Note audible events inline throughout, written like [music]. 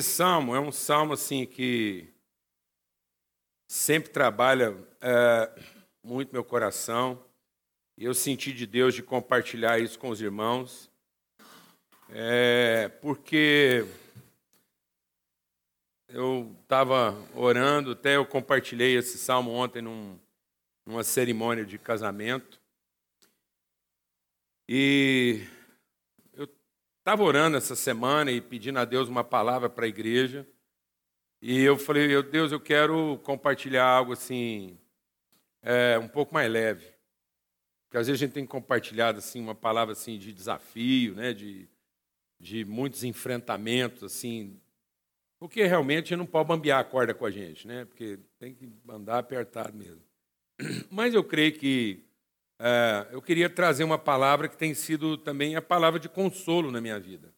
esse salmo é um salmo assim que sempre trabalha é, muito meu coração. E eu senti de Deus de compartilhar isso com os irmãos, é, porque eu estava orando, até eu compartilhei esse salmo ontem num, numa cerimônia de casamento. E estava orando essa semana e pedindo a Deus uma palavra para a igreja. E eu falei, Deus, eu quero compartilhar algo assim, é, um pouco mais leve. Porque às vezes a gente tem compartilhado assim, uma palavra assim, de desafio, né, de, de muitos enfrentamentos, assim, porque realmente não pode bambear a corda com a gente, né? porque tem que andar apertado mesmo. [clears throat] Mas eu creio que é, eu queria trazer uma palavra que tem sido também a palavra de consolo na minha vida.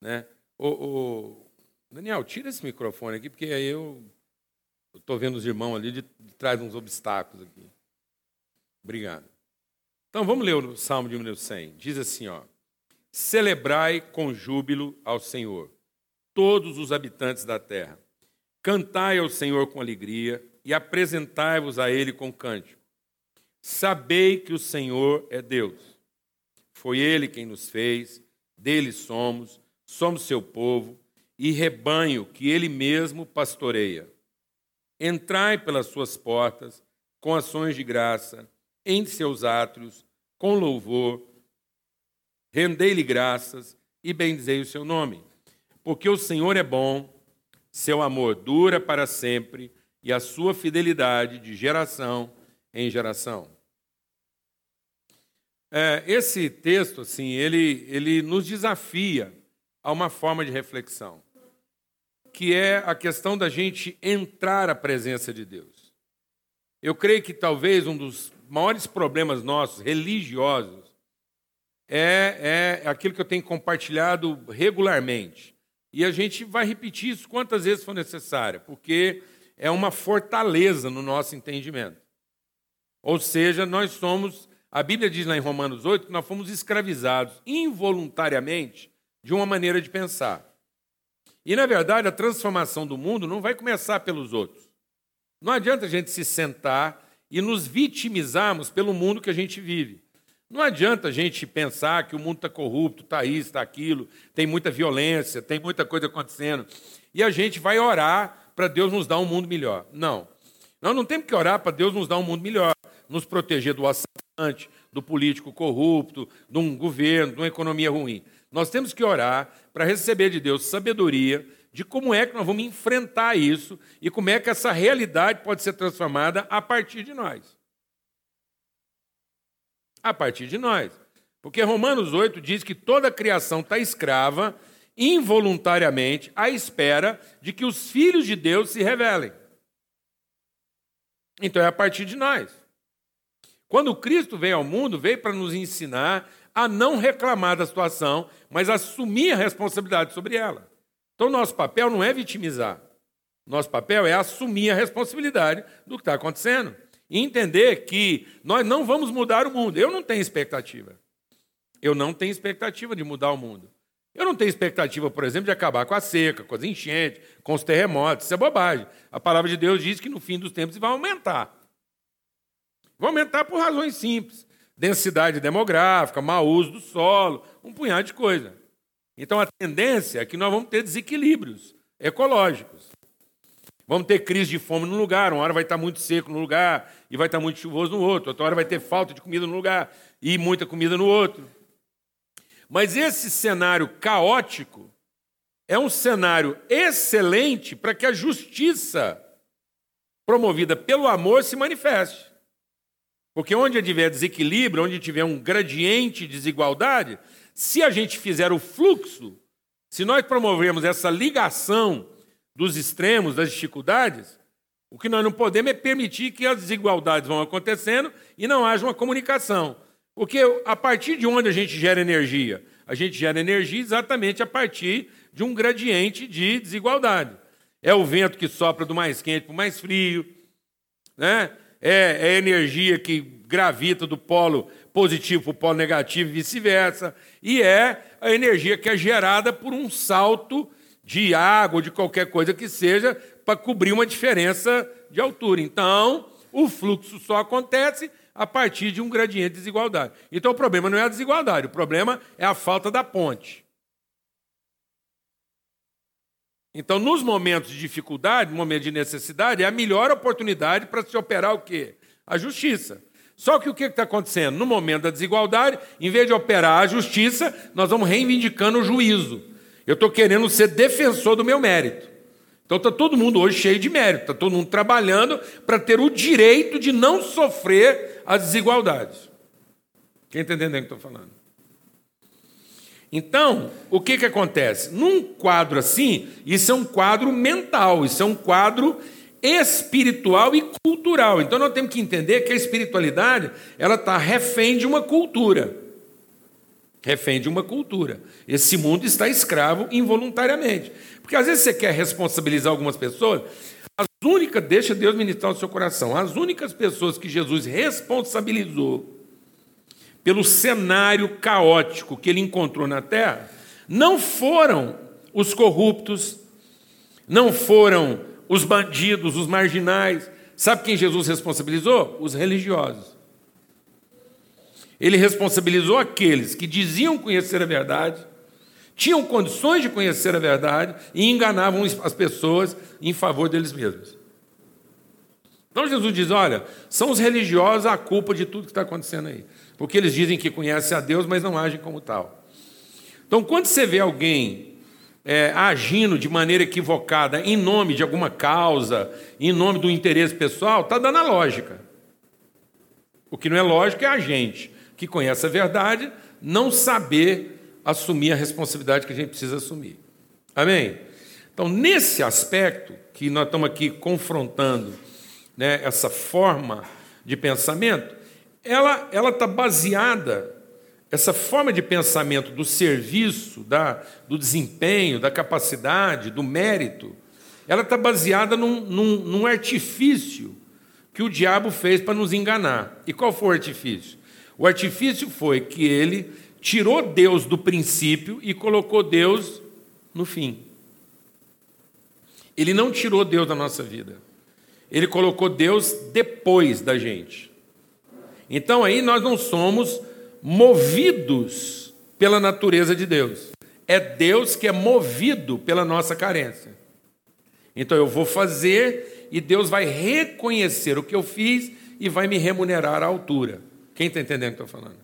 Né? O, o... Daniel, tira esse microfone aqui, porque aí eu estou vendo os irmãos ali de, de trás uns obstáculos aqui. Obrigado. Então vamos ler o Salmo de número 100. Diz assim, ó: Celebrai com júbilo ao Senhor, todos os habitantes da terra. Cantai ao Senhor com alegria e apresentai-vos a ele com cântico. Sabei que o Senhor é Deus. Foi Ele quem nos fez, dele somos, somos seu povo e rebanho que Ele mesmo pastoreia. Entrai pelas suas portas com ações de graça, em seus átrios, com louvor, rendei-lhe graças e bendizei o seu nome. Porque o Senhor é bom, seu amor dura para sempre e a sua fidelidade de geração em geração. É, esse texto, assim, ele, ele nos desafia a uma forma de reflexão, que é a questão da gente entrar à presença de Deus. Eu creio que talvez um dos maiores problemas nossos, religiosos, é, é aquilo que eu tenho compartilhado regularmente. E a gente vai repetir isso quantas vezes for necessário, porque é uma fortaleza no nosso entendimento. Ou seja, nós somos a Bíblia diz lá em Romanos 8 que nós fomos escravizados involuntariamente de uma maneira de pensar. E, na verdade, a transformação do mundo não vai começar pelos outros. Não adianta a gente se sentar e nos vitimizarmos pelo mundo que a gente vive. Não adianta a gente pensar que o mundo está corrupto, está isso, está aquilo, tem muita violência, tem muita coisa acontecendo. E a gente vai orar para Deus nos dar um mundo melhor. Não. Nós não temos que orar para Deus nos dar um mundo melhor, nos proteger do assaltante, do político corrupto, de um governo, de uma economia ruim. Nós temos que orar para receber de Deus sabedoria de como é que nós vamos enfrentar isso e como é que essa realidade pode ser transformada a partir de nós. A partir de nós. Porque Romanos 8 diz que toda a criação está escrava involuntariamente à espera de que os filhos de Deus se revelem. Então é a partir de nós. Quando Cristo veio ao mundo, veio para nos ensinar a não reclamar da situação, mas assumir a responsabilidade sobre ela. Então, nosso papel não é vitimizar. Nosso papel é assumir a responsabilidade do que está acontecendo. E entender que nós não vamos mudar o mundo. Eu não tenho expectativa. Eu não tenho expectativa de mudar o mundo. Eu não tenho expectativa, por exemplo, de acabar com a seca, com as enchentes, com os terremotos. Isso é bobagem. A palavra de Deus diz que no fim dos tempos vai aumentar. Vai aumentar por razões simples. Densidade demográfica, mau uso do solo, um punhado de coisa. Então a tendência é que nós vamos ter desequilíbrios ecológicos. Vamos ter crise de fome num lugar, uma hora vai estar muito seco no lugar e vai estar muito chuvoso no outro, outra hora vai ter falta de comida no lugar e muita comida no outro. Mas esse cenário caótico é um cenário excelente para que a justiça promovida pelo amor se manifeste. Porque onde tiver desequilíbrio, onde tiver um gradiente de desigualdade, se a gente fizer o fluxo, se nós promovermos essa ligação dos extremos, das dificuldades, o que nós não podemos é permitir que as desigualdades vão acontecendo e não haja uma comunicação. Porque a partir de onde a gente gera energia? A gente gera energia exatamente a partir de um gradiente de desigualdade. É o vento que sopra do mais quente para o mais frio, né? É, é energia que gravita do polo positivo para o polo negativo e vice-versa, e é a energia que é gerada por um salto de água de qualquer coisa que seja para cobrir uma diferença de altura. Então, o fluxo só acontece a partir de um gradiente de desigualdade. Então, o problema não é a desigualdade, o problema é a falta da ponte. Então, nos momentos de dificuldade, no momento de necessidade, é a melhor oportunidade para se operar o quê? A justiça. Só que o que está acontecendo? No momento da desigualdade, em vez de operar a justiça, nós vamos reivindicando o juízo. Eu estou querendo ser defensor do meu mérito. Então está todo mundo hoje cheio de mérito, está todo mundo trabalhando para ter o direito de não sofrer as desigualdades. Quem está entendendo o que estou falando? Então, o que, que acontece? Num quadro assim, isso é um quadro mental, isso é um quadro espiritual e cultural. Então nós temos que entender que a espiritualidade ela está refém de uma cultura. Refém de uma cultura. Esse mundo está escravo involuntariamente. Porque às vezes você quer responsabilizar algumas pessoas, as únicas, deixa Deus ministrar o seu coração, as únicas pessoas que Jesus responsabilizou pelo cenário caótico que ele encontrou na terra, não foram os corruptos, não foram os bandidos, os marginais. Sabe quem Jesus responsabilizou? Os religiosos. Ele responsabilizou aqueles que diziam conhecer a verdade, tinham condições de conhecer a verdade e enganavam as pessoas em favor deles mesmos. Então Jesus diz: olha, são os religiosos a culpa de tudo que está acontecendo aí. Porque eles dizem que conhecem a Deus, mas não agem como tal. Então, quando você vê alguém é, agindo de maneira equivocada em nome de alguma causa, em nome do interesse pessoal, está dando a lógica. O que não é lógico é a gente, que conhece a verdade, não saber assumir a responsabilidade que a gente precisa assumir. Amém? Então, nesse aspecto que nós estamos aqui confrontando, né, essa forma de pensamento, ela está baseada, essa forma de pensamento do serviço, da, do desempenho, da capacidade, do mérito, ela está baseada num, num, num artifício que o diabo fez para nos enganar. E qual foi o artifício? O artifício foi que ele tirou Deus do princípio e colocou Deus no fim. Ele não tirou Deus da nossa vida. Ele colocou Deus depois da gente. Então aí nós não somos movidos pela natureza de Deus. É Deus que é movido pela nossa carência. Então eu vou fazer e Deus vai reconhecer o que eu fiz e vai me remunerar à altura. Quem está entendendo o que eu estou falando?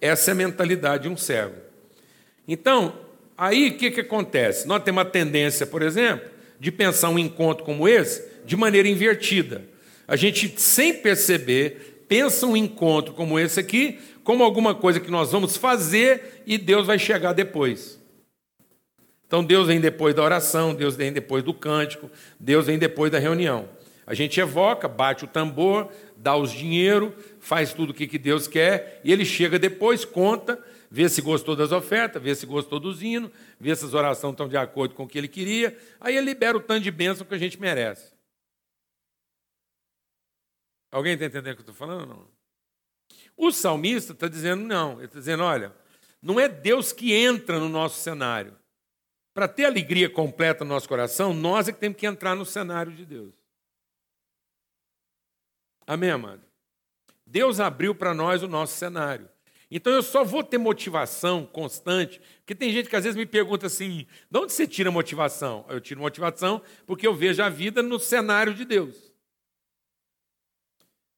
Essa é a mentalidade de um servo. Então, aí o que, que acontece? Nós temos a tendência, por exemplo, de pensar um encontro como esse de maneira invertida. A gente, sem perceber, pensa um encontro como esse aqui como alguma coisa que nós vamos fazer e Deus vai chegar depois. Então Deus vem depois da oração, Deus vem depois do cântico, Deus vem depois da reunião. A gente evoca, bate o tambor, dá os dinheiro, faz tudo o que Deus quer e ele chega depois, conta, vê se gostou das ofertas, vê se gostou dos hinos, vê se as orações estão de acordo com o que ele queria, aí ele libera o tanto de bênção que a gente merece. Alguém está entendendo o que eu estou falando não? O salmista está dizendo não. Ele está dizendo: olha, não é Deus que entra no nosso cenário. Para ter alegria completa no nosso coração, nós é que temos que entrar no cenário de Deus. Amém, amado? Deus abriu para nós o nosso cenário. Então eu só vou ter motivação constante, porque tem gente que às vezes me pergunta assim: de onde você tira motivação? Eu tiro motivação porque eu vejo a vida no cenário de Deus.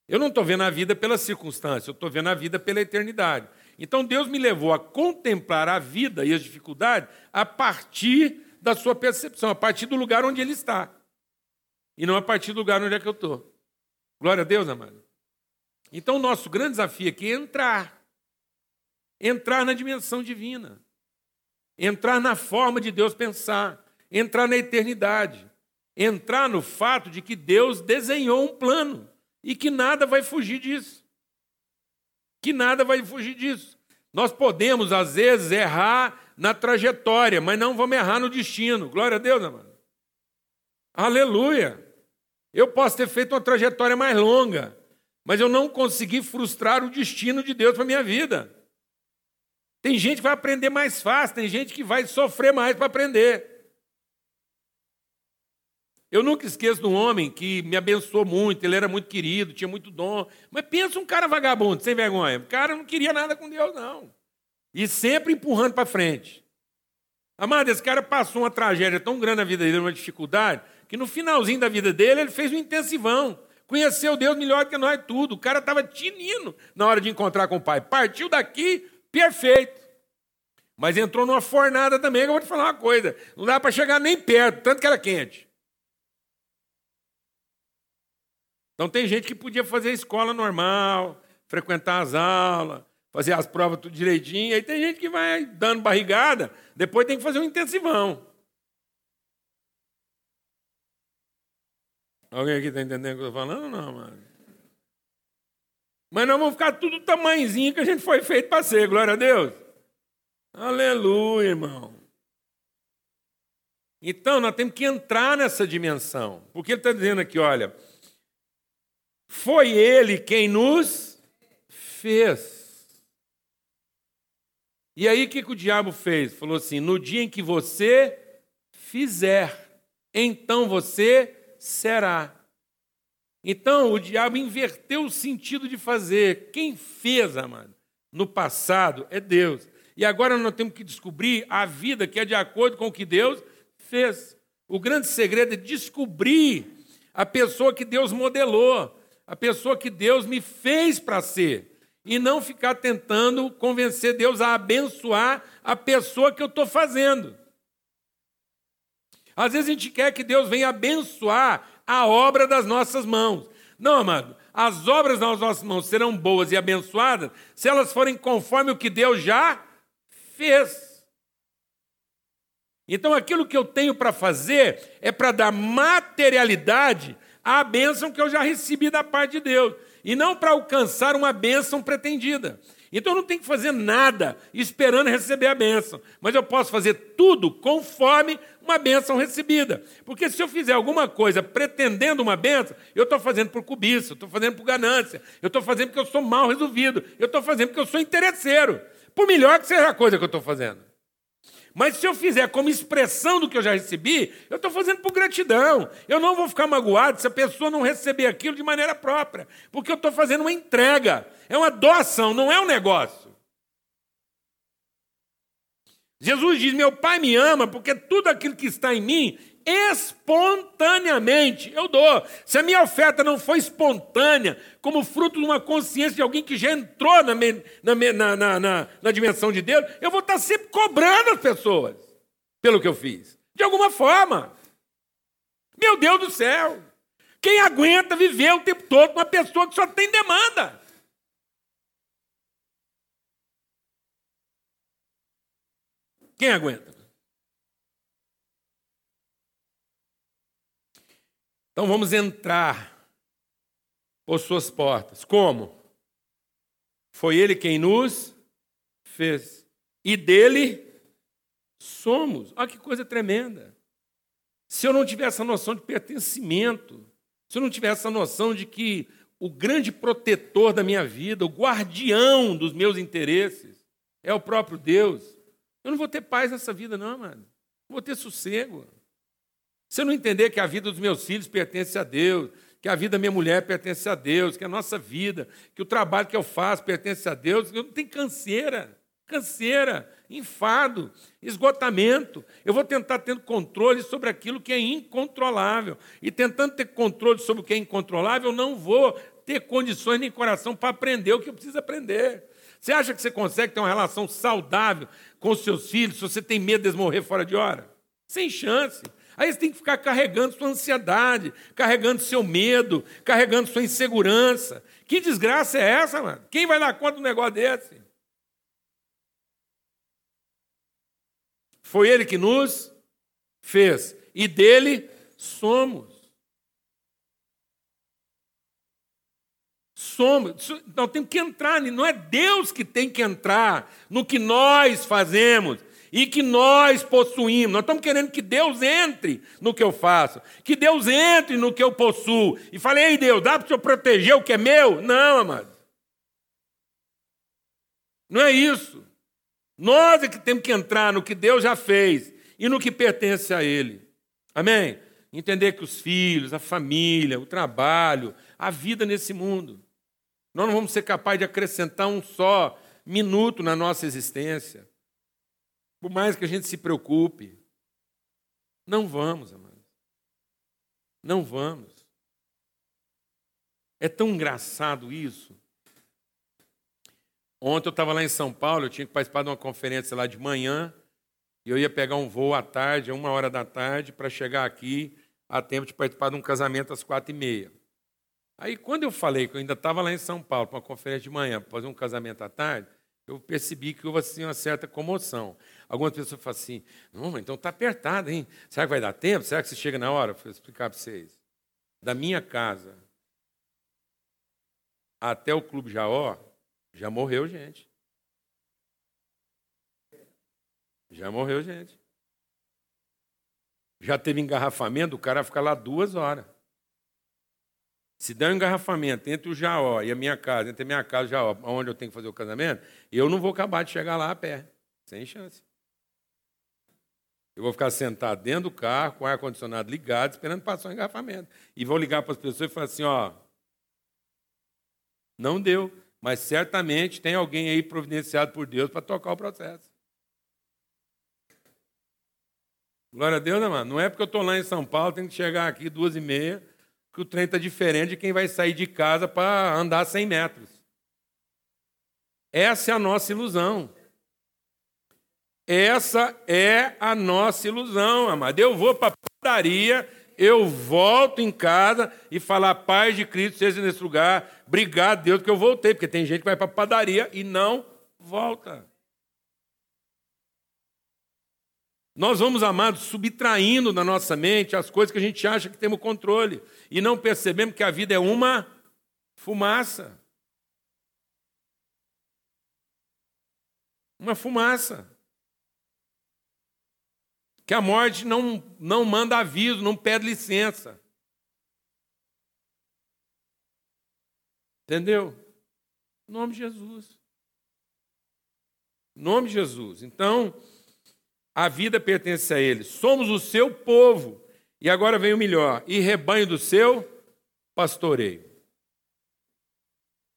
Eu não estou vendo a vida pela circunstância, eu estou vendo a vida pela eternidade. Então Deus me levou a contemplar a vida e as dificuldades a partir da sua percepção, a partir do lugar onde Ele está. E não a partir do lugar onde é que eu estou. Glória a Deus, amado. Então o nosso grande desafio aqui é entrar. Entrar na dimensão divina. Entrar na forma de Deus pensar. Entrar na eternidade. Entrar no fato de que Deus desenhou um plano e que nada vai fugir disso. Que nada vai fugir disso. Nós podemos, às vezes, errar na trajetória, mas não vamos errar no destino. Glória a Deus, amado. Aleluia. Eu posso ter feito uma trajetória mais longa, mas eu não consegui frustrar o destino de Deus para minha vida. Tem gente que vai aprender mais fácil, tem gente que vai sofrer mais para aprender. Eu nunca esqueço de um homem que me abençoou muito, ele era muito querido, tinha muito dom. Mas pensa um cara vagabundo, sem vergonha. O cara não queria nada com Deus, não. E sempre empurrando para frente. Amado, esse cara passou uma tragédia tão grande na vida dele, uma dificuldade, que no finalzinho da vida dele ele fez um intensivão. Conheceu Deus melhor que nós tudo. O cara estava tinindo na hora de encontrar com o pai. Partiu daqui, perfeito. Mas entrou numa fornada também, que eu vou te falar uma coisa. Não dá para chegar nem perto, tanto que era quente. Então tem gente que podia fazer a escola normal, frequentar as aulas, fazer as provas tudo direitinho. Aí tem gente que vai dando barrigada, depois tem que fazer um intensivão. Alguém aqui está entendendo o que eu estou falando? Não, mano. Mas nós vamos ficar tudo tamanhozinho que a gente foi feito para ser, glória a Deus. Aleluia, irmão. Então, nós temos que entrar nessa dimensão. Porque ele está dizendo aqui, olha, foi ele quem nos fez. E aí o que, que o diabo fez? Falou assim: no dia em que você fizer, então você será. Então o diabo inverteu o sentido de fazer. Quem fez, amado, no passado é Deus. E agora nós temos que descobrir a vida que é de acordo com o que Deus fez. O grande segredo é descobrir a pessoa que Deus modelou a pessoa que Deus me fez para ser. E não ficar tentando convencer Deus a abençoar a pessoa que eu estou fazendo. Às vezes a gente quer que Deus venha abençoar a obra das nossas mãos. Não, amado, as obras das nossas mãos serão boas e abençoadas se elas forem conforme o que Deus já fez. Então aquilo que eu tenho para fazer é para dar materialidade a bênção que eu já recebi da parte de Deus, e não para alcançar uma bênção pretendida. Então eu não tenho que fazer nada esperando receber a bênção, mas eu posso fazer tudo conforme uma bênção recebida. Porque se eu fizer alguma coisa pretendendo uma bênção, eu estou fazendo por cobiça, estou fazendo por ganância, eu estou fazendo porque eu sou mal resolvido, eu estou fazendo porque eu sou interesseiro, por melhor que seja a coisa que eu estou fazendo. Mas se eu fizer como expressão do que eu já recebi, eu estou fazendo por gratidão. Eu não vou ficar magoado se a pessoa não receber aquilo de maneira própria, porque eu estou fazendo uma entrega. É uma doação, não é um negócio. Jesus diz: Meu Pai me ama porque tudo aquilo que está em mim espontaneamente eu dou. Se a minha oferta não foi espontânea, como fruto de uma consciência de alguém que já entrou na, na, na, na, na dimensão de Deus, eu vou estar sempre cobrando as pessoas pelo que eu fiz. De alguma forma. Meu Deus do céu! Quem aguenta viver o tempo todo com uma pessoa que só tem demanda? Quem aguenta? Então vamos entrar por suas portas. Como? Foi Ele quem nos fez. E dele somos. Olha que coisa tremenda. Se eu não tiver essa noção de pertencimento, se eu não tiver essa noção de que o grande protetor da minha vida, o guardião dos meus interesses, é o próprio Deus, eu não vou ter paz nessa vida, não, mano. Não vou ter sossego. Se eu não entender que a vida dos meus filhos pertence a Deus, que a vida da minha mulher pertence a Deus, que a nossa vida, que o trabalho que eu faço pertence a Deus, eu não tenho canseira, canseira, enfado, esgotamento. Eu vou tentar ter controle sobre aquilo que é incontrolável. E tentando ter controle sobre o que é incontrolável, eu não vou ter condições nem coração para aprender o que eu preciso aprender. Você acha que você consegue ter uma relação saudável com os seus filhos se você tem medo de morrer fora de hora? Sem chance. Aí você tem que ficar carregando sua ansiedade, carregando seu medo, carregando sua insegurança. Que desgraça é essa, mano? Quem vai dar conta de um negócio desse? Foi ele que nos fez e dele somos. Somos. Nós temos que entrar, não é Deus que tem que entrar no que nós fazemos e que nós possuímos. Nós estamos querendo que Deus entre no que eu faço, que Deus entre no que eu possuo. E falei, ei Deus, dá para o senhor proteger o que é meu? Não, amado. Não é isso. Nós é que temos que entrar no que Deus já fez e no que pertence a Ele. Amém? entender que os filhos, a família, o trabalho, a vida nesse mundo. Nós não vamos ser capazes de acrescentar um só minuto na nossa existência. Por mais que a gente se preocupe. Não vamos, amados. Não vamos. É tão engraçado isso. Ontem eu estava lá em São Paulo, eu tinha que participar de uma conferência lá de manhã, e eu ia pegar um voo à tarde, a uma hora da tarde, para chegar aqui a tempo de participar de um casamento às quatro e meia. Aí, quando eu falei que eu ainda estava lá em São Paulo para uma conferência de manhã, para fazer um casamento à tarde, eu percebi que houve assim, uma certa comoção. Algumas pessoas falam assim: não, então está apertado, hein? Será que vai dar tempo? Será que você chega na hora? Vou explicar para vocês. Da minha casa até o Clube Jaó, já morreu gente. Já morreu gente. Já teve engarrafamento, o cara fica lá duas horas. Se der um engarrafamento entre o Jaó e a minha casa, entre a minha casa e o Jaó, onde eu tenho que fazer o casamento, eu não vou acabar de chegar lá a pé. Sem chance. Eu vou ficar sentado dentro do carro, com o ar-condicionado ligado, esperando passar o engarrafamento. E vou ligar para as pessoas e falar assim: ó, não deu, mas certamente tem alguém aí providenciado por Deus para tocar o processo. Glória a Deus, né, mano? Não é porque eu estou lá em São Paulo, tenho que chegar aqui duas e meia, que o trem está diferente de quem vai sair de casa para andar 100 metros. Essa é a nossa ilusão. Essa é a nossa ilusão, amado. Eu vou para a padaria, eu volto em casa e falar, paz de Cristo seja nesse lugar. Obrigado, Deus, que eu voltei, porque tem gente que vai para a padaria e não volta. Nós vamos, amados, subtraindo na nossa mente as coisas que a gente acha que temos controle e não percebemos que a vida é uma fumaça. Uma fumaça. Que a morte não, não manda aviso, não pede licença. Entendeu? Em nome de Jesus. Em nome de Jesus. Então, a vida pertence a Ele. Somos o seu povo. E agora vem o melhor: e rebanho do seu pastoreio.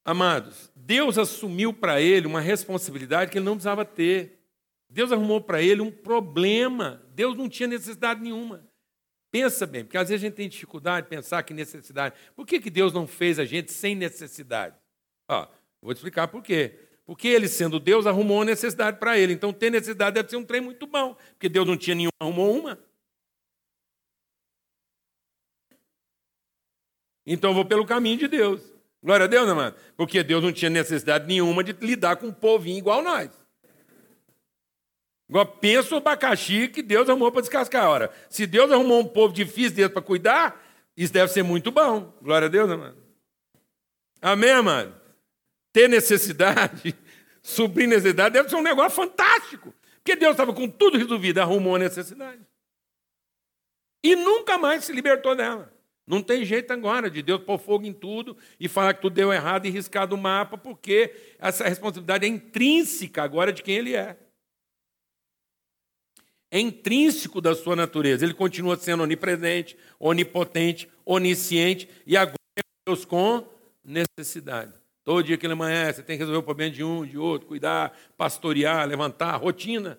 Amados, Deus assumiu para ele uma responsabilidade que ele não precisava ter. Deus arrumou para ele um problema. Deus não tinha necessidade nenhuma. Pensa bem, porque às vezes a gente tem dificuldade de pensar que necessidade. Por que, que Deus não fez a gente sem necessidade? Ó, vou te explicar por quê. Porque ele, sendo Deus, arrumou uma necessidade para ele. Então, ter necessidade deve ser um trem muito bom. Porque Deus não tinha nenhuma, arrumou uma. Então, eu vou pelo caminho de Deus. Glória a Deus, mano? Porque Deus não tinha necessidade nenhuma de lidar com um povinho igual nós. Igual pensa o abacaxi que Deus arrumou para descascar. Ora, se Deus arrumou um povo difícil para cuidar, isso deve ser muito bom. Glória a Deus, mano? Amém, mano? ter necessidade, [laughs] suprir necessidade, deve ser um negócio fantástico. Porque Deus estava com tudo resolvido, arrumou a necessidade. E nunca mais se libertou dela. Não tem jeito agora de Deus pôr fogo em tudo e falar que tudo deu errado e riscar do mapa, porque essa responsabilidade é intrínseca agora de quem ele é. É intrínseco da sua natureza. Ele continua sendo onipresente, onipotente, onisciente e agora é Deus com necessidade. Todo dia que ele amanhece, você tem que resolver o problema de um, de outro, cuidar, pastorear, levantar, rotina.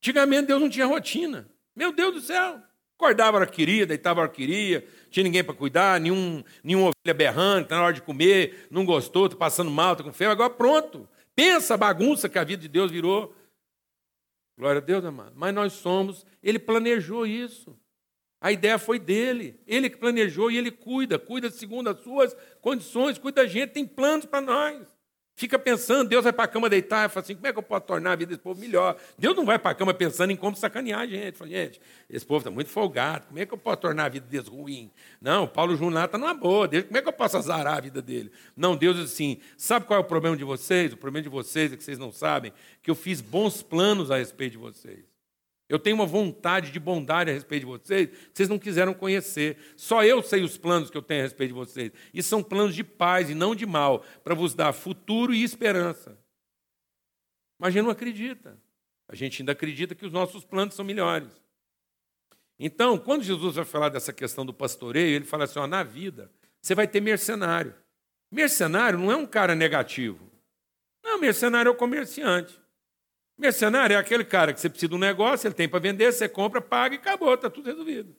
Antigamente Deus não tinha rotina. Meu Deus do céu! Acordava a hora que queria, deitava a hora que queria, tinha ninguém para cuidar, nenhum, nenhum ovelha berrando, está na hora de comer, não gostou, está passando mal, está com febre, agora pronto. Pensa a bagunça que a vida de Deus virou. Glória a Deus, amado. Mas nós somos, ele planejou isso. A ideia foi dele. Ele que planejou e ele cuida, cuida segundo as suas condições, cuida da gente, tem planos para nós. Fica pensando, Deus vai para a cama deitar e fala assim: como é que eu posso tornar a vida desse povo melhor? Deus não vai para a cama pensando em como sacanear a gente. Fala, gente, esse povo está muito folgado, como é que eu posso tornar a vida deles ruim? Não, Paulo Juná está numa boa, Deus, como é que eu posso azarar a vida dele? Não, Deus diz assim: sabe qual é o problema de vocês? O problema de vocês é que vocês não sabem que eu fiz bons planos a respeito de vocês. Eu tenho uma vontade de bondade a respeito de vocês vocês não quiseram conhecer. Só eu sei os planos que eu tenho a respeito de vocês. E são planos de paz e não de mal, para vos dar futuro e esperança. Mas a gente não acredita. A gente ainda acredita que os nossos planos são melhores. Então, quando Jesus vai falar dessa questão do pastoreio, ele fala assim: ó, na vida, você vai ter mercenário. Mercenário não é um cara negativo. Não, mercenário é o comerciante. Mercenário é aquele cara que você precisa de um negócio, ele tem para vender, você compra, paga e acabou, está tudo resolvido.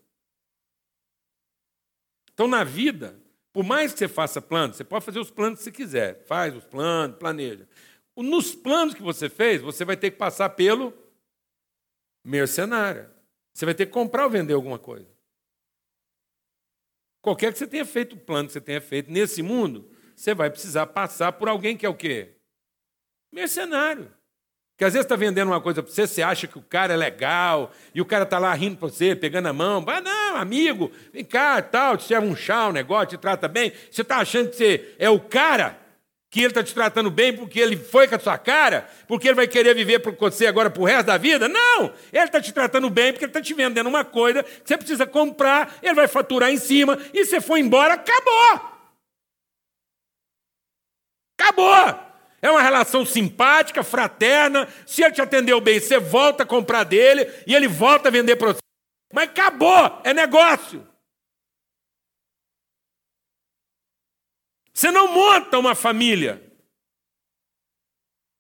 Então, na vida, por mais que você faça planos, você pode fazer os planos que você quiser. Faz os planos, planeja. Nos planos que você fez, você vai ter que passar pelo mercenário. Você vai ter que comprar ou vender alguma coisa. Qualquer que você tenha feito o plano que você tenha feito nesse mundo, você vai precisar passar por alguém que é o quê? Mercenário. Que às vezes está vendendo uma coisa para você, você acha que o cara é legal, e o cara está lá rindo para você, pegando a mão. Ah, não, amigo, vem cá, tal, te serve um chá, um negócio, te trata bem. Você está achando que você é o cara? Que ele está te tratando bem porque ele foi com a sua cara? Porque ele vai querer viver com você agora para o resto da vida? Não! Ele está te tratando bem porque ele está te vendendo uma coisa que você precisa comprar, ele vai faturar em cima, e você foi embora, acabou! Acabou! É uma relação simpática, fraterna. Se ele te atendeu bem, você volta a comprar dele e ele volta a vender para você. Mas acabou, é negócio. Você não monta uma família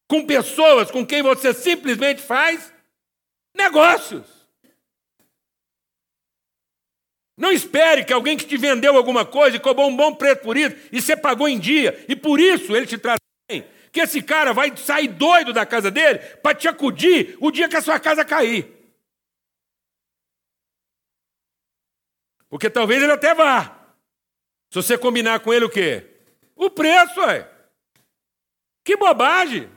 com pessoas com quem você simplesmente faz negócios. Não espere que alguém que te vendeu alguma coisa e cobrou um bom preço por isso e você pagou em dia e por isso ele te trata bem que esse cara vai sair doido da casa dele para te acudir o dia que a sua casa cair. Porque talvez ele até vá. Se você combinar com ele o quê? O preço, é. Que bobagem!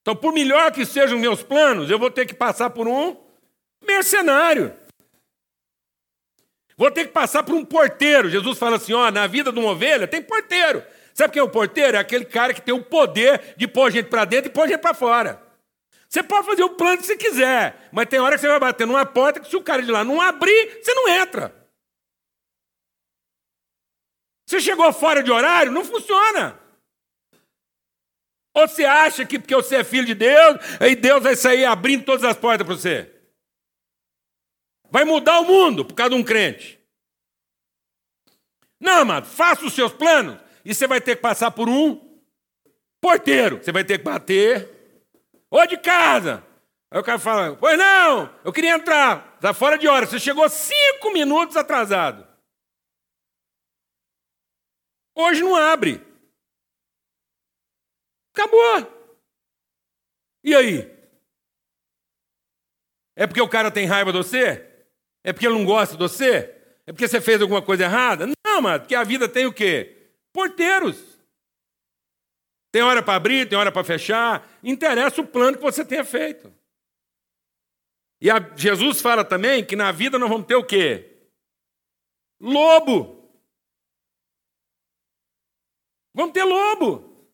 Então, por melhor que sejam meus planos, eu vou ter que passar por um mercenário. Vou ter que passar por um porteiro. Jesus fala assim: ó, na vida de uma ovelha tem porteiro. Sabe quem é o porteiro? É aquele cara que tem o poder de pôr gente para dentro e pôr gente para fora. Você pode fazer o plano que você quiser, mas tem hora que você vai bater numa porta que se o cara de lá não abrir, você não entra. Você chegou fora de horário, não funciona. Ou você acha que porque você é filho de Deus, aí Deus vai sair abrindo todas as portas para você? Vai mudar o mundo por causa de um crente. Não, amado, faça os seus planos, e você vai ter que passar por um porteiro. Você vai ter que bater. Ô de casa! Aí o cara fala: Pois não, eu queria entrar. Está fora de hora. Você chegou cinco minutos atrasado. Hoje não abre. Acabou. E aí? É porque o cara tem raiva de você? É porque ele não gosta de você? É porque você fez alguma coisa errada? Não, mano, porque a vida tem o quê? Porteiros. Tem hora para abrir, tem hora para fechar. Interessa o plano que você tenha feito. E a, Jesus fala também que na vida nós vamos ter o quê? Lobo. Vamos ter lobo.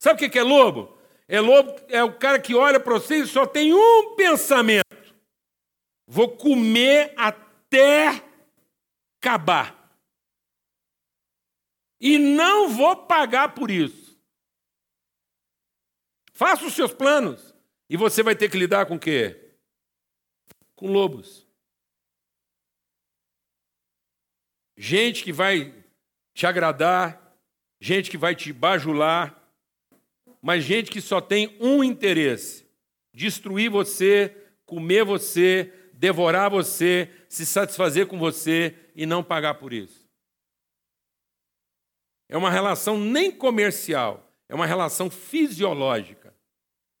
Sabe o que é lobo? É lobo é o cara que olha para você e só tem um pensamento: vou comer até acabar e não vou pagar por isso. Faça os seus planos e você vai ter que lidar com o quê? Com lobos. Gente que vai te agradar, gente que vai te bajular, mas gente que só tem um interesse: destruir você, comer você, devorar você, se satisfazer com você e não pagar por isso. É uma relação nem comercial, é uma relação fisiológica.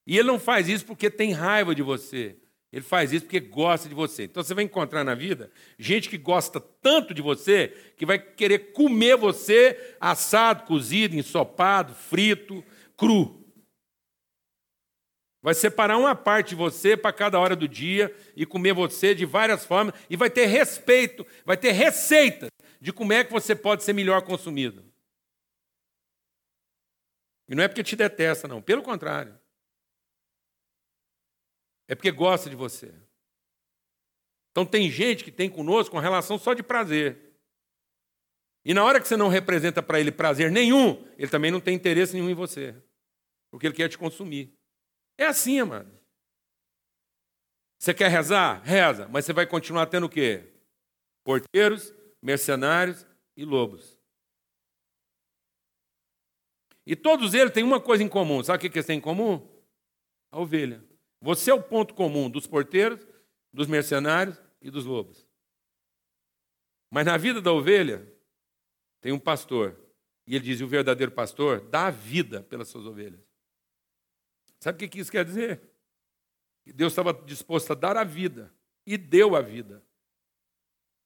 E ele não faz isso porque tem raiva de você. Ele faz isso porque gosta de você. Então você vai encontrar na vida gente que gosta tanto de você que vai querer comer você assado, cozido, ensopado, frito, cru. Vai separar uma parte de você para cada hora do dia e comer você de várias formas e vai ter respeito, vai ter receita de como é que você pode ser melhor consumido. E não é porque te detesta, não. Pelo contrário. É porque gosta de você. Então tem gente que tem conosco uma relação só de prazer. E na hora que você não representa para ele prazer nenhum, ele também não tem interesse nenhum em você. Porque ele quer te consumir. É assim, amado. Você quer rezar? Reza, mas você vai continuar tendo o quê? Porteiros, mercenários e lobos. E todos eles têm uma coisa em comum. Sabe o que eles têm em comum? A ovelha. Você é o ponto comum dos porteiros, dos mercenários e dos lobos. Mas na vida da ovelha, tem um pastor. E ele diz: o verdadeiro pastor dá a vida pelas suas ovelhas. Sabe o que isso quer dizer? Que Deus estava disposto a dar a vida e deu a vida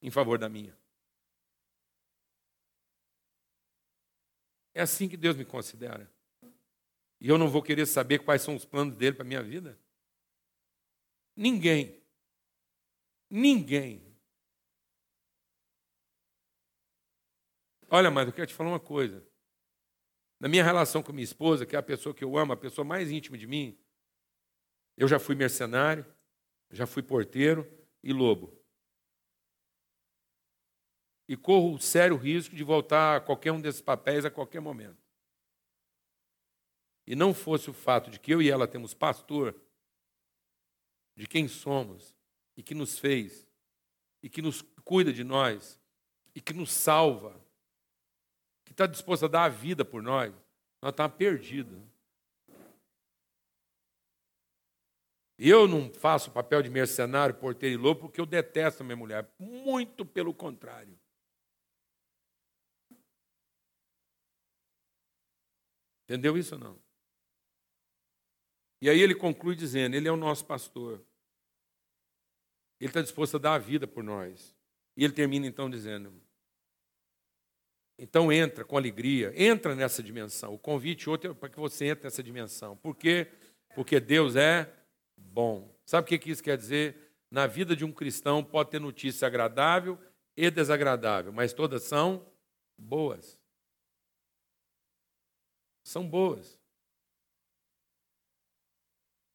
em favor da minha. É assim que Deus me considera. E eu não vou querer saber quais são os planos dele para a minha vida? Ninguém. Ninguém. Olha, mas eu quero te falar uma coisa. Na minha relação com minha esposa, que é a pessoa que eu amo, a pessoa mais íntima de mim, eu já fui mercenário, já fui porteiro e lobo. E corro o sério risco de voltar a qualquer um desses papéis a qualquer momento. E não fosse o fato de que eu e ela temos pastor, de quem somos, e que nos fez, e que nos cuida de nós, e que nos salva, que está disposto a dar a vida por nós, nós estamos perdidos. Eu não faço papel de mercenário, porteiro e lobo, porque eu detesto a minha mulher. Muito pelo contrário. Entendeu isso ou não? E aí ele conclui dizendo: Ele é o nosso pastor. Ele está disposto a dar a vida por nós. E ele termina então dizendo: então entra com alegria, entra nessa dimensão. O convite outro é para que você entre nessa dimensão. Por quê? Porque Deus é bom. Sabe o que isso quer dizer? Na vida de um cristão pode ter notícia agradável e desagradável, mas todas são boas. São boas.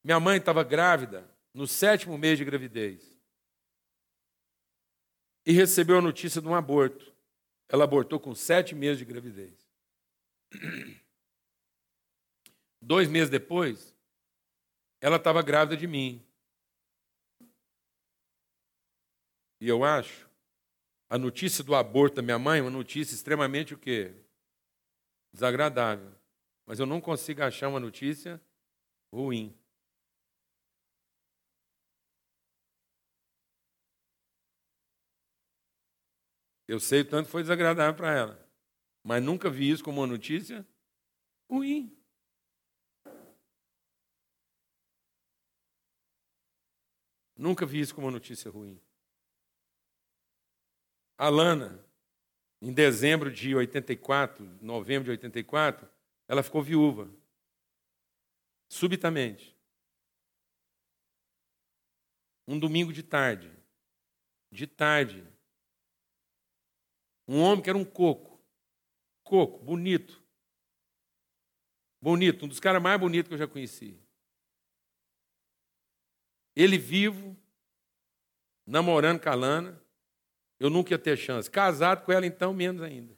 Minha mãe estava grávida no sétimo mês de gravidez e recebeu a notícia de um aborto. Ela abortou com sete meses de gravidez. [clears throat] Dois meses depois, ela estava grávida de mim. E eu acho a notícia do aborto da minha mãe uma notícia extremamente o quê? Desagradável. Mas eu não consigo achar uma notícia ruim. Eu sei o tanto foi desagradável para ela. Mas nunca vi isso como uma notícia ruim. Nunca vi isso como uma notícia ruim. A Lana, em dezembro de 84, novembro de 84, ela ficou viúva. Subitamente. Um domingo de tarde. De tarde. Um homem que era um coco. Coco, bonito. Bonito, um dos caras mais bonitos que eu já conheci. Ele vivo, namorando com a Lana, eu nunca ia ter chance. Casado com ela, então, menos ainda.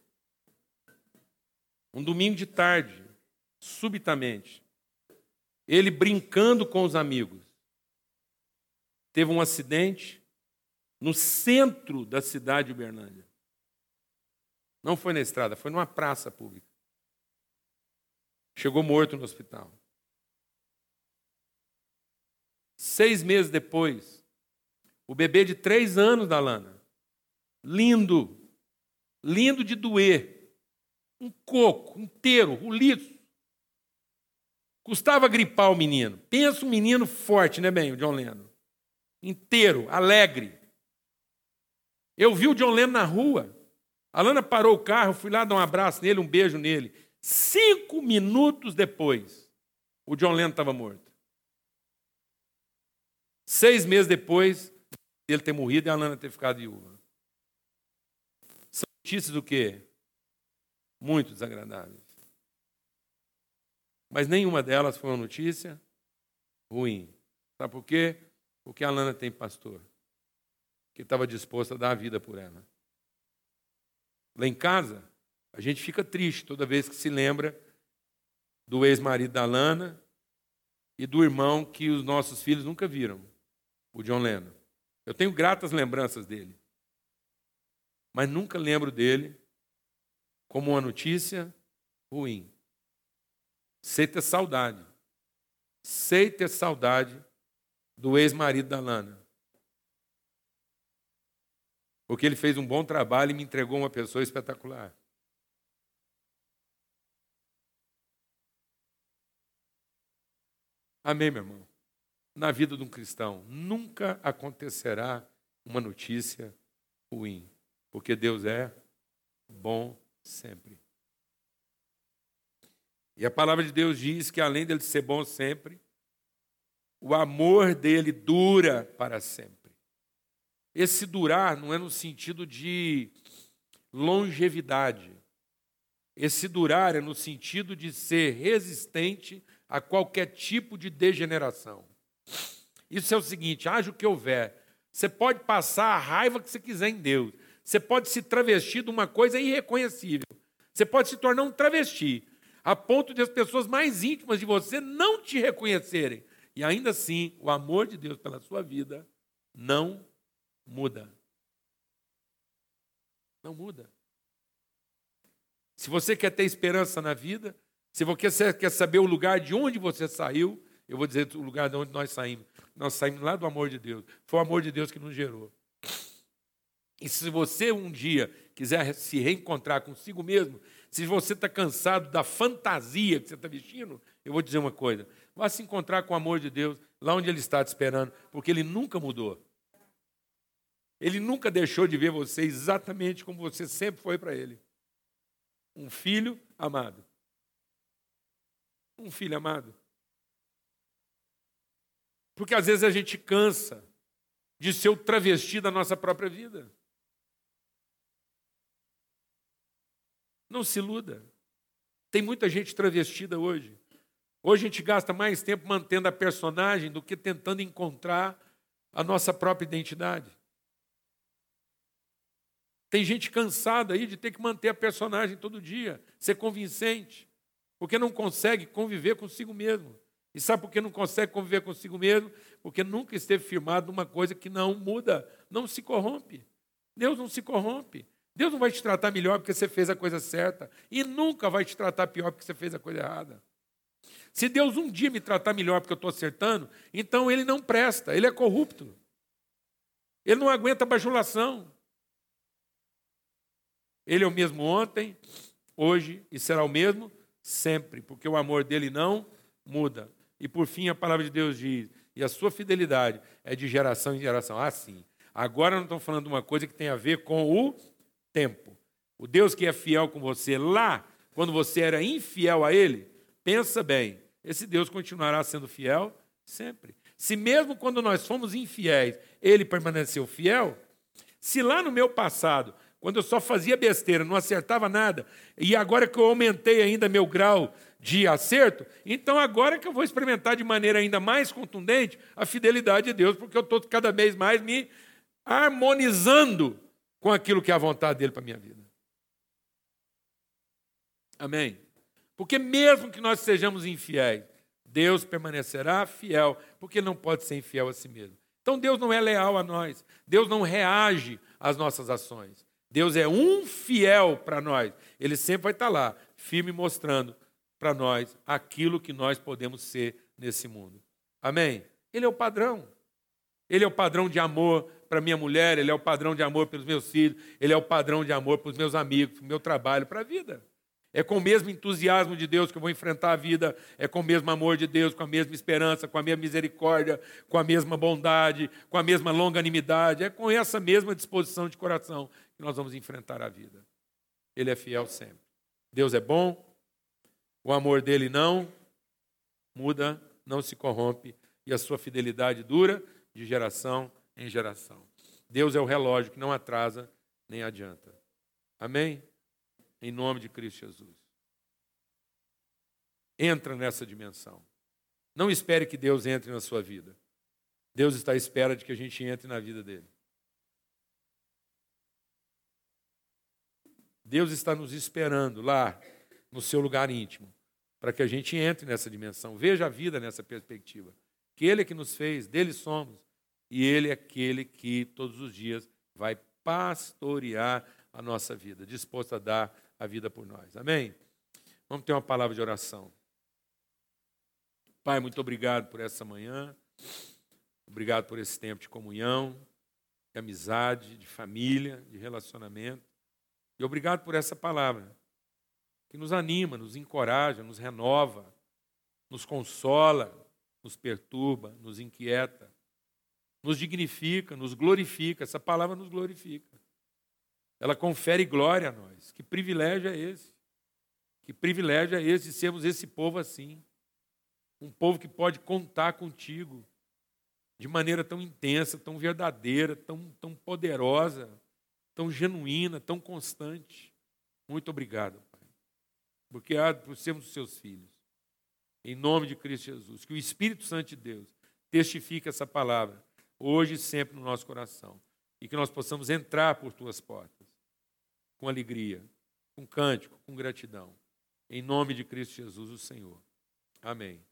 Um domingo de tarde, subitamente, ele brincando com os amigos, teve um acidente no centro da cidade de Uberlândia. Não foi na estrada, foi numa praça pública. Chegou morto no hospital. Seis meses depois, o bebê de três anos da Lana, lindo, lindo de doer, um coco inteiro, o liso. Custava gripar o menino. Pensa um menino forte, né, bem, o John Lennon? Inteiro, alegre. Eu vi o John Lennon na rua. A Lana parou o carro, fui lá dar um abraço nele, um beijo nele. Cinco minutos depois, o John Lennon estava morto. Seis meses depois, ele ter morrido e a Lana ter ficado viúva. São notícias do quê? Muito desagradáveis. Mas nenhuma delas foi uma notícia ruim. Sabe por quê? Porque a Lana tem pastor que estava disposto a dar a vida por ela. Lá em casa, a gente fica triste toda vez que se lembra do ex-marido da Lana e do irmão que os nossos filhos nunca viram. o John Lennon. Eu tenho gratas lembranças dele. Mas nunca lembro dele como uma notícia ruim. Sei ter saudade. Sei ter saudade do ex-marido da Lana. Porque ele fez um bom trabalho e me entregou uma pessoa espetacular. Amém, meu irmão? Na vida de um cristão, nunca acontecerá uma notícia ruim, porque Deus é bom sempre. E a palavra de Deus diz que além dele ser bom sempre, o amor dele dura para sempre. Esse durar não é no sentido de longevidade. Esse durar é no sentido de ser resistente a qualquer tipo de degeneração. Isso é o seguinte: haja o que houver. Você pode passar a raiva que você quiser em Deus. Você pode se travestir de uma coisa irreconhecível. Você pode se tornar um travesti, a ponto de as pessoas mais íntimas de você não te reconhecerem. E ainda assim, o amor de Deus pela sua vida não muda. Não muda. Se você quer ter esperança na vida, se você quer saber o lugar de onde você saiu, eu vou dizer o lugar de onde nós saímos. Nós saímos lá do amor de Deus. Foi o amor de Deus que nos gerou. E se você um dia quiser se reencontrar consigo mesmo, se você está cansado da fantasia que você está vestindo, eu vou dizer uma coisa: vá se encontrar com o amor de Deus lá onde Ele está te esperando, porque Ele nunca mudou. Ele nunca deixou de ver você exatamente como você sempre foi para Ele. Um filho amado um filho amado. Porque às vezes a gente cansa de ser o travesti da nossa própria vida. Não se iluda. Tem muita gente travestida hoje. Hoje a gente gasta mais tempo mantendo a personagem do que tentando encontrar a nossa própria identidade. Tem gente cansada aí de ter que manter a personagem todo dia, ser convincente. Porque não consegue conviver consigo mesmo. E sabe por que não consegue conviver consigo mesmo? Porque nunca esteve firmado numa coisa que não muda, não se corrompe. Deus não se corrompe. Deus não vai te tratar melhor porque você fez a coisa certa. E nunca vai te tratar pior porque você fez a coisa errada. Se Deus um dia me tratar melhor porque eu estou acertando, então ele não presta, ele é corrupto. Ele não aguenta bajulação. Ele é o mesmo ontem, hoje e será o mesmo sempre, porque o amor dele não muda. E por fim, a palavra de Deus diz: e a sua fidelidade é de geração em geração. Ah, sim. Agora não estamos falando de uma coisa que tem a ver com o tempo. O Deus que é fiel com você lá, quando você era infiel a Ele, pensa bem, esse Deus continuará sendo fiel sempre. Se mesmo quando nós fomos infiéis, Ele permaneceu fiel, se lá no meu passado quando eu só fazia besteira, não acertava nada, e agora que eu aumentei ainda meu grau de acerto, então agora que eu vou experimentar de maneira ainda mais contundente a fidelidade de Deus, porque eu estou cada vez mais me harmonizando com aquilo que é a vontade dele para a minha vida. Amém? Porque mesmo que nós sejamos infiéis, Deus permanecerá fiel, porque ele não pode ser infiel a si mesmo. Então Deus não é leal a nós, Deus não reage às nossas ações. Deus é um fiel para nós. Ele sempre vai estar lá, firme mostrando para nós aquilo que nós podemos ser nesse mundo. Amém? Ele é o padrão. Ele é o padrão de amor para minha mulher, ele é o padrão de amor pelos meus filhos, ele é o padrão de amor para os meus amigos, para o meu trabalho, para a vida. É com o mesmo entusiasmo de Deus que eu vou enfrentar a vida, é com o mesmo amor de Deus, com a mesma esperança, com a mesma misericórdia, com a mesma bondade, com a mesma longanimidade, é com essa mesma disposição de coração que nós vamos enfrentar a vida. Ele é fiel sempre. Deus é bom, o amor dele não muda, não se corrompe e a sua fidelidade dura de geração em geração. Deus é o relógio que não atrasa nem adianta. Amém? Em nome de Cristo Jesus. Entra nessa dimensão. Não espere que Deus entre na sua vida. Deus está à espera de que a gente entre na vida dele. Deus está nos esperando lá, no seu lugar íntimo, para que a gente entre nessa dimensão, veja a vida nessa perspectiva. Que Ele é que nos fez, dele somos, E Ele é aquele que todos os dias vai pastorear a nossa vida, disposto a dar a vida por nós. Amém? Vamos ter uma palavra de oração. Pai, muito obrigado por essa manhã. Obrigado por esse tempo de comunhão, de amizade, de família, de relacionamento. E obrigado por essa palavra que nos anima, nos encoraja, nos renova, nos consola, nos perturba, nos inquieta, nos dignifica, nos glorifica. Essa palavra nos glorifica. Ela confere glória a nós. Que privilégio é esse? Que privilégio é esse de sermos esse povo assim? Um povo que pode contar contigo de maneira tão intensa, tão verdadeira, tão, tão poderosa, tão genuína, tão constante. Muito obrigado, Pai. Porque há por sermos os seus filhos. Em nome de Cristo Jesus. Que o Espírito Santo de Deus testifique essa palavra, hoje e sempre no nosso coração. E que nós possamos entrar por tuas portas com alegria, com cântico, com gratidão. Em nome de Cristo Jesus, o Senhor. Amém.